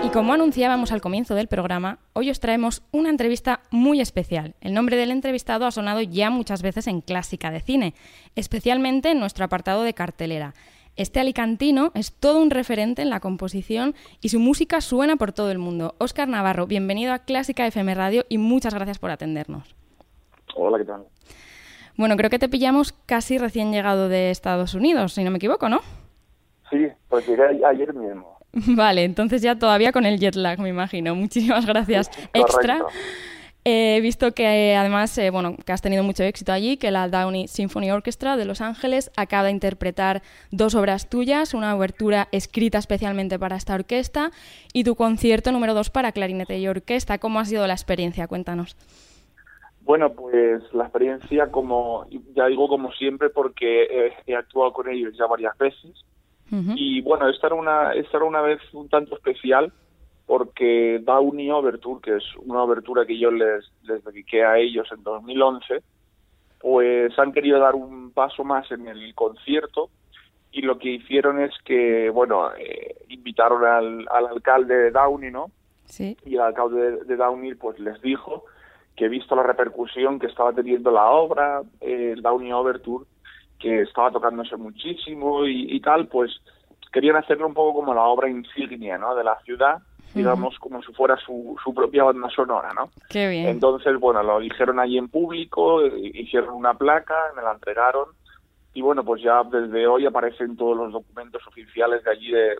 Y como anunciábamos al comienzo del programa, hoy os traemos una entrevista muy especial. El nombre del entrevistado ha sonado ya muchas veces en clásica de cine, especialmente en nuestro apartado de cartelera. Este alicantino es todo un referente en la composición y su música suena por todo el mundo. Óscar Navarro, bienvenido a Clásica FM Radio y muchas gracias por atendernos. Hola, ¿qué tal? Bueno, creo que te pillamos casi recién llegado de Estados Unidos, si no me equivoco, ¿no? Sí, pues llegué ayer mismo. Vale, entonces ya todavía con el jet lag, me imagino. Muchísimas gracias. Extra. He visto que además, eh, bueno, que has tenido mucho éxito allí, que la Downey Symphony Orchestra de Los Ángeles acaba de interpretar dos obras tuyas, una obertura escrita especialmente para esta orquesta y tu concierto número dos para clarinete y orquesta. ¿Cómo ha sido la experiencia? Cuéntanos. Bueno, pues la experiencia, como ya digo, como siempre, porque he actuado con ellos ya varias veces y bueno, esta era, una, esta era una vez un tanto especial porque Downey Overture, que es una obertura que yo les, les dediqué a ellos en 2011, pues han querido dar un paso más en el concierto y lo que hicieron es que, bueno, eh, invitaron al, al, alcalde de Downey, ¿no? Sí. Y el alcalde de, Downey pues les dijo que visto la repercusión que estaba teniendo la obra, eh, el Downey Overture, que estaba tocándose muchísimo y, tal, pues querían hacerlo un poco como la obra insignia, ¿no? De la ciudad, digamos, como si fuera su, su propia banda sonora, ¿no? Qué bien. Entonces, bueno, lo dijeron allí en público, hicieron una placa, me la entregaron y bueno, pues ya desde hoy aparecen todos los documentos oficiales de allí de,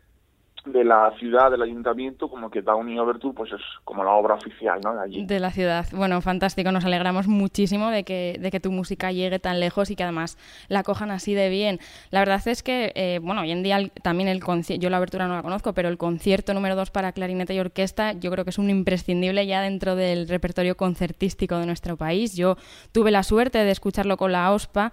de la ciudad, del ayuntamiento, como que Downey Overture pues es como la obra oficial, ¿no? De allí. De la ciudad. Bueno, fantástico. Nos alegramos muchísimo de que, de que tu música llegue tan lejos y que además la cojan así de bien. La verdad es que, eh, bueno, hoy en día también el concierto, yo la abertura no la conozco, pero el concierto número dos para clarinete y orquesta yo creo que es un imprescindible ya dentro del repertorio concertístico de nuestro país. Yo tuve la suerte de escucharlo con la OSPA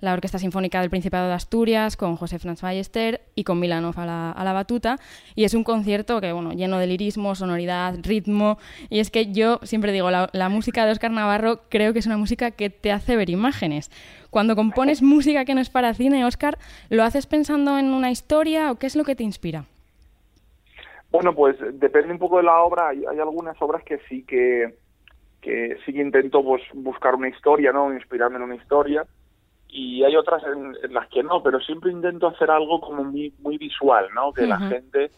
la Orquesta Sinfónica del Principado de Asturias, con José Franz Ballester y con Milanov a la, a la batuta. Y es un concierto que, bueno, lleno de lirismo, sonoridad, ritmo. Y es que yo siempre digo, la, la música de Oscar Navarro creo que es una música que te hace ver imágenes. Cuando compones música que no es para cine, Oscar, ¿lo haces pensando en una historia o qué es lo que te inspira? Bueno, pues depende un poco de la obra. Hay, hay algunas obras que sí que, que sí que intento pues, buscar una historia, ¿no? Inspirarme en una historia y hay otras en, las que no, pero siempre intento hacer algo como muy, muy visual, ¿no? Que la gente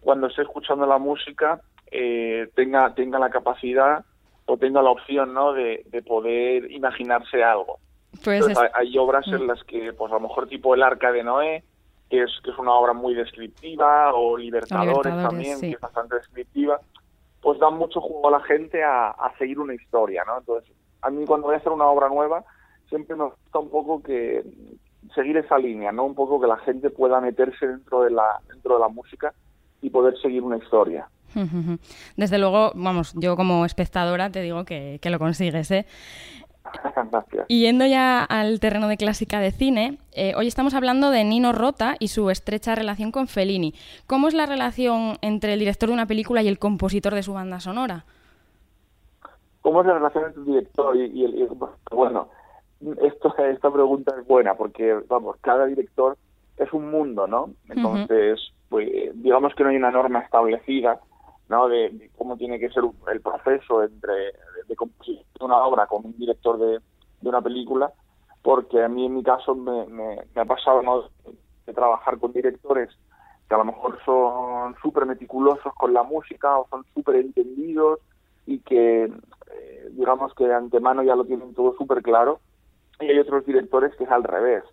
cuando esté escuchando la música eh, tenga, tenga la capacidad o tenga la opción, ¿no? De, de poder imaginarse algo. Pues hay, obras en mm. las que, pues a lo mejor tipo El Arca de Noé, que es, que es una obra muy descriptiva, o Libertadores, también, que es bastante descriptiva, pues dan mucho juego a la gente a, a seguir una historia, ¿no? Entonces, a mí cuando voy a hacer una obra nueva, siempre nos gusta un poco que seguir esa línea, ¿no? Un poco que la gente pueda meterse dentro de la dentro de la música y poder seguir una historia. Desde luego, vamos, yo como espectadora te digo que, lo consigues, ¿eh? Y yendo ya al terreno de clásica de cine, eh, hoy estamos hablando de Nino Rota y su estrecha relación con Fellini. ¿Cómo es la relación entre el director de una película y el compositor de su banda sonora? ¿Cómo es la relación entre el director y, el... bueno, esto, esta pregunta es buena porque, vamos, cada director es un mundo, ¿no? Entonces, pues digamos que no hay una norma establecida, ¿no? De, cómo tiene que ser el proceso entre de, composición de una obra con un director de, de, una película, porque a mí en mi caso me, me, ha pasado ¿no? de trabajar con directores que a lo mejor son súper meticulosos con la música o son súper entendidos y que eh, digamos que de antemano ya lo tienen todo súper claro y hay otros directores que es al revés.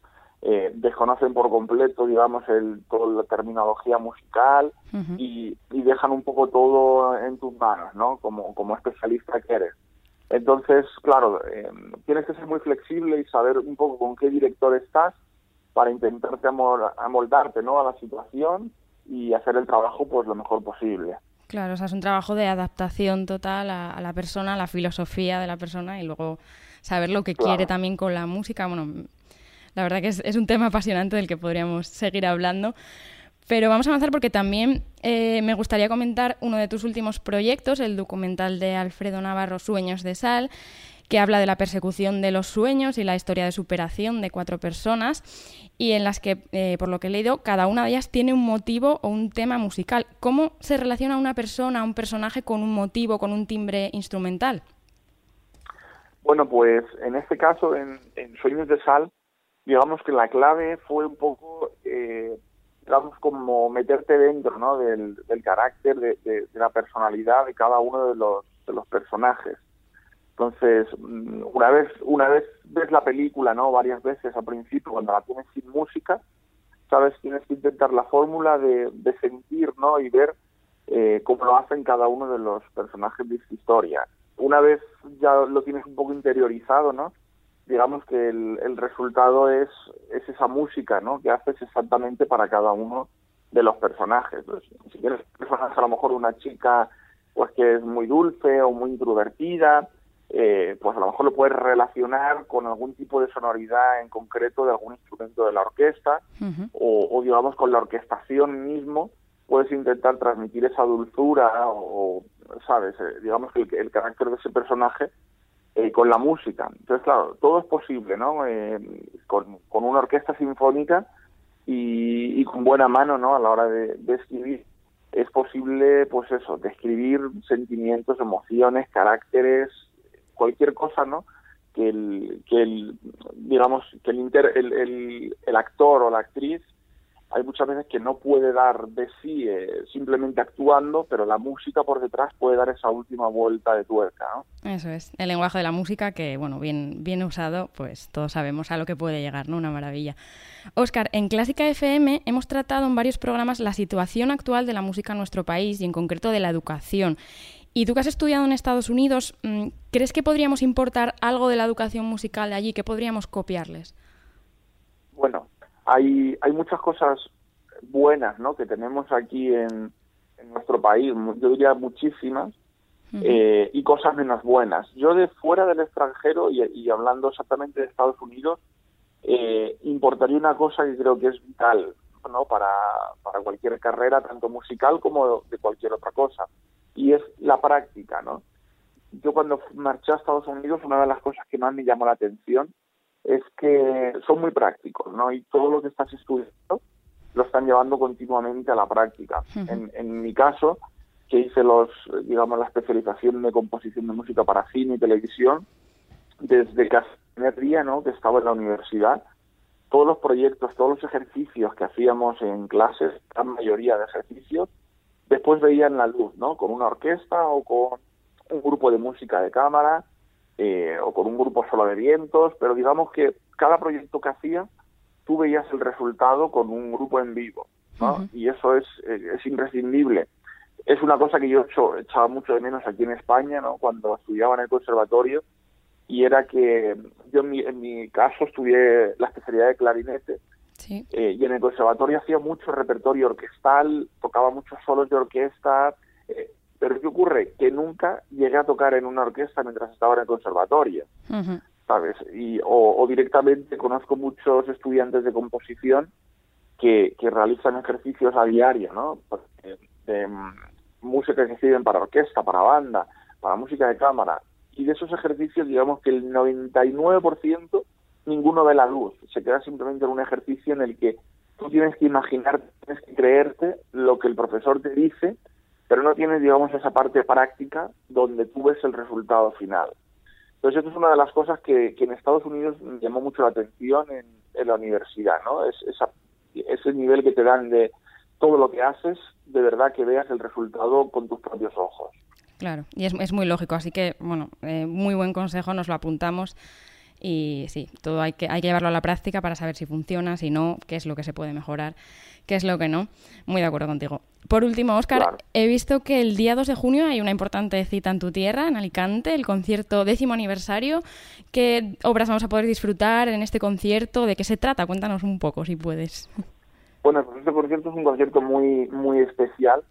Eh, desconocen por completo, digamos, el, toda la terminología musical y, dejan un poco todo en tus manos, ¿no? Como, como especialista que eres. Entonces, claro, eh, tienes que ser muy flexible y saber un poco con qué director estás para intentarte amoldarte, ¿no? A la situación y hacer el trabajo, pues, lo mejor posible. Claro, o sea, es un trabajo de adaptación total a, la persona, a la filosofía de la persona y luego saber lo que quiere también con la música. Bueno, la verdad que es, un tema apasionante del que podríamos seguir hablando. Pero vamos a avanzar porque también eh, me gustaría comentar uno de tus últimos proyectos, el documental de Alfredo Navarro, Sueños de Sal, que habla de la persecución de los sueños y la historia de superación de cuatro personas y en las que, eh, por lo que he leído, cada una de ellas tiene un motivo o un tema musical. ¿Cómo se relaciona una persona, un personaje con un motivo, con un timbre instrumental? Bueno, pues en este caso, en, Sueños de Sal, digamos que la clave fue un poco, eh, digamos, como meterte dentro ¿no? del, carácter, de, la personalidad de cada uno de los, de los personajes. Entonces, mm, una vez, una vez ves la película, ¿no? Varias veces al principio, cuando la tienes sin música, sabes, tienes que intentar la fórmula de, de sentir, ¿no? Y ver eh, cómo lo hacen cada uno de los personajes de esta historia. Una vez ya lo tienes un poco interiorizado, ¿no? Digamos que el, el resultado es, es esa música, ¿no? Que haces exactamente para cada uno de los personajes. si quieres personaje a lo mejor una chica pues que es muy dulce o muy introvertida, eh, pues a lo mejor lo puedes relacionar con algún tipo de sonoridad en concreto de algún instrumento de la orquesta o, digamos con la orquestación mismo puedes intentar transmitir esa dulzura o, sabes eh, digamos que el, carácter de ese personaje eh, con la música. Entonces claro todo es posible no con, una orquesta sinfónica y, con buena mano no a la hora de, escribir. Es posible pues eso describir sentimientos emociones caracteres cualquier cosa, ¿no? Que el, que el digamos, que el, inter, el actor o la actriz hay muchas veces que no puede dar de sí eh, simplemente actuando, pero la música por detrás puede dar esa última vuelta de tuerca. ¿no? Eso es, el lenguaje de la música que, bueno, bien, bien usado, pues todos sabemos a lo que puede llegar, ¿no? Una maravilla. Oscar, en Clásica FM hemos tratado en varios programas la situación actual de la música en nuestro país y en concreto de la educación. Y tú que has estudiado en Estados Unidos, mm, ¿crees que podríamos importar algo de la educación musical de allí? que podríamos copiarles? Bueno, hay, hay muchas cosas buenas ¿no? que tenemos aquí en, nuestro país, yo diría muchísimas, eh, y cosas menos buenas. Yo de fuera del extranjero y, hablando exactamente de Estados Unidos, eh, importaría una cosa que creo que es vital ¿no? para, para cualquier carrera, tanto musical como de cualquier otra cosa y es la práctica, ¿no? Yo cuando marché a Estados Unidos, una de las cosas que más me llamó la atención es que son muy prácticos, ¿no? Y todo lo que estás estudiando lo están llevando continuamente a la práctica. en, en mi caso, que hice los, digamos, la especialización de composición de música para cine y televisión, desde casi el primer día, ¿no? Que estaba en la universidad, todos los proyectos, todos los ejercicios que hacíamos en clases, la mayoría de ejercicios, después veían la luz, ¿no? Con una orquesta o con un grupo de música de cámara eh, o con un grupo solo de vientos, pero digamos que cada proyecto que hacía, tú veías el resultado con un grupo en vivo, ¿no? Y eso es, eh, es imprescindible. Es una cosa que yo echaba mucho de menos aquí en España, ¿no? Cuando estudiaba en el conservatorio, y era que yo en mi, en mi caso estudié la especialidad de clarinete, eh, y en el conservatorio hacía mucho repertorio orquestal, tocaba muchos solos de orquesta, eh, pero ¿qué ocurre? Que nunca llegué a tocar en una orquesta mientras estaba en el conservatorio, ¿sabes? Y, o, directamente conozco muchos estudiantes de composición que, que realizan ejercicios a diario, ¿no? De, mm, música que sirven para orquesta, para banda, para música de cámara. Y de esos ejercicios, digamos que el 99% ninguno ve la luz, se queda simplemente en un ejercicio en el que tú tienes que imaginar, tienes que creerte lo que el profesor te dice, pero no tienes, digamos, esa parte práctica donde tú ves el resultado final. Entonces, esto es una de las cosas que, en Estados Unidos llamó mucho la atención en, la universidad, ¿no? Es ese nivel que te dan de todo lo que haces, de verdad que veas el resultado con tus propios ojos. Claro, y es, es muy lógico, así que, bueno, eh, muy buen consejo, nos lo apuntamos y sí, todo hay que, hay que llevarlo a la práctica para saber si funciona, si no, qué es lo que se puede mejorar, qué es lo que no. Muy de acuerdo contigo. Por último, Óscar, he visto que el día 2 de junio hay una importante cita en tu tierra, en Alicante, el concierto décimo aniversario. ¿Qué obras vamos a poder disfrutar en este concierto? ¿De qué se trata? Cuéntanos un poco, si puedes. Bueno, pues este concierto es un concierto muy, muy especial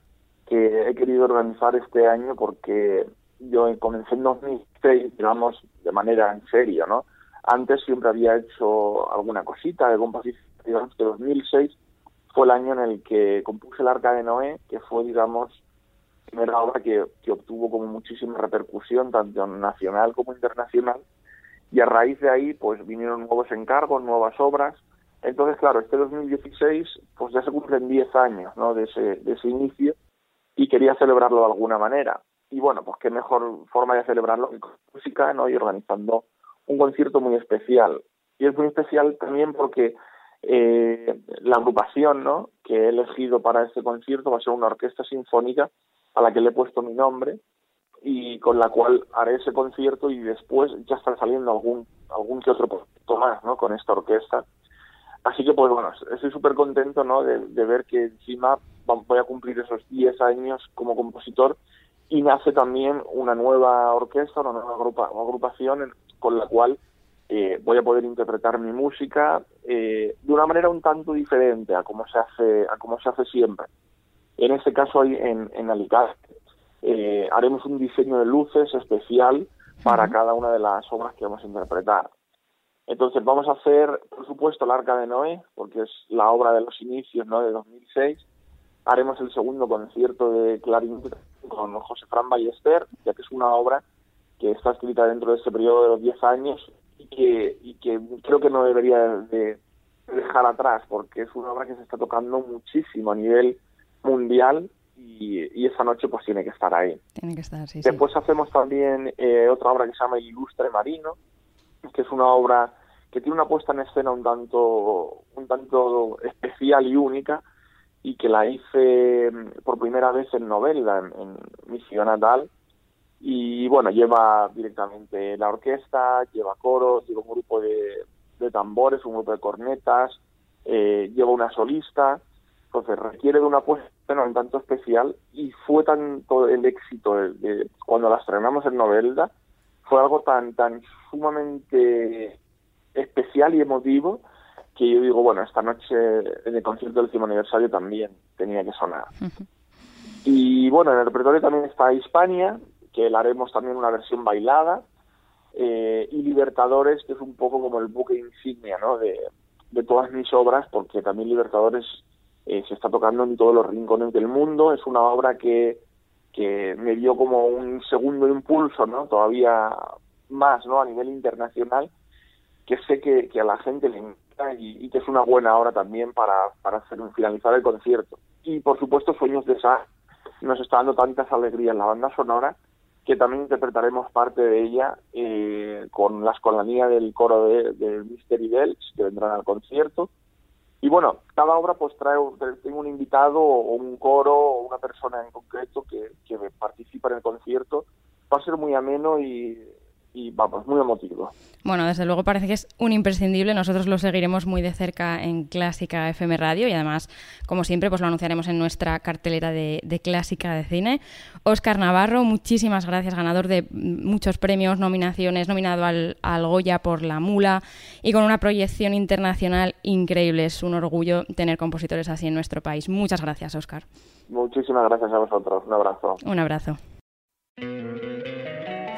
que he querido organizar este año porque yo comencé en 2006, digamos, de manera en serio, ¿no? Antes siempre había hecho alguna cosita de composición, digamos que 2006 fue el año en el que compuse el Arca de Noé, que fue, digamos, la primera obra que, que obtuvo como muchísima repercusión, tanto nacional como internacional, y a raíz de ahí, pues vinieron nuevos encargos, nuevas obras, entonces, claro, este 2016 pues ya se cumplen 10 años ¿no? de, ese, de ese inicio y quería celebrarlo de alguna manera. Y bueno, pues qué mejor forma de celebrarlo que con música ¿no? y organizando un concierto muy especial. Y es muy especial también porque eh, la agrupación ¿no? que he elegido para este concierto va a ser una orquesta sinfónica a la que le he puesto mi nombre y con la cual haré ese concierto y después ya está saliendo algún algún que otro proyecto más ¿no? con esta orquesta Así que, pues bueno, estoy súper contento ¿no? de, ver que encima voy a cumplir esos 10 años como compositor y nace también una nueva orquesta, una nueva agrupación con la cual eh, voy a poder interpretar mi música eh, de una manera un tanto diferente a como se hace, a como se hace siempre. En este caso, en, en Alicante, eh, haremos un diseño de luces especial para cada una de las obras que vamos a interpretar. Entonces vamos a hacer, por supuesto, el Arca de Noé, porque es la obra de los inicios, ¿no? De 2006. Haremos el segundo concierto de clarinete con José Fran Ballester, ya que es una obra que está escrita dentro de ese periodo de los 10 años y que, y que creo que no debería de dejar atrás, porque es una obra que se está tocando muchísimo a nivel mundial y, y esa noche pues tiene que estar ahí. Tiene que estar, sí. Después hacemos también eh, otra obra que se llama El Ilustre Marino, que es una obra que tiene una puesta en escena un tanto, un tanto especial y única y que la hice mm, por primera vez en novela en, mi ciudad natal y bueno, lleva directamente la orquesta, lleva coros, lleva un grupo de, tambores, un grupo de cornetas, eh, lleva una solista, entonces requiere de una puesta en escena un tanto especial y fue tanto el éxito de, cuando la estrenamos en Novelda, fue algo tan, tan sumamente especial y emotivo que yo digo, bueno, esta noche en el concierto del último aniversario también tenía que sonar. Y bueno, en el repertorio también está Hispania, que la haremos también una versión bailada, eh, y Libertadores, que es un poco como el buque insignia ¿no? de, de todas mis obras, porque también Libertadores eh, se está tocando en todos los rincones del mundo, es una obra que, que me dio como un segundo impulso, ¿no? todavía más ¿no? a nivel internacional, que sé que, a la gente le encanta y, que es una buena hora también para, para hacer, finalizar el concierto. Y por supuesto, Sueños de Sa nos está dando tantas alegrías la banda sonora que también interpretaremos parte de ella eh, con la escolanía del coro de, de Mystery Bells que vendrán al concierto. Y bueno, cada obra pues trae, tengo un invitado o un coro o una persona en concreto que, que participa en el concierto. Va a ser muy ameno y y vamos, muy emotivo. Bueno, desde luego parece que es un imprescindible. Nosotros lo seguiremos muy de cerca en Clásica FM Radio y además, como siempre, pues lo anunciaremos en nuestra cartelera de, Clásica de Cine. Oscar Navarro, muchísimas gracias, ganador de muchos premios, nominaciones, nominado al, al Goya por La Mula y con una proyección internacional increíble. Es un orgullo tener compositores así en nuestro país. Muchas gracias, Oscar. Muchísimas gracias a vosotros. Un abrazo. Un abrazo.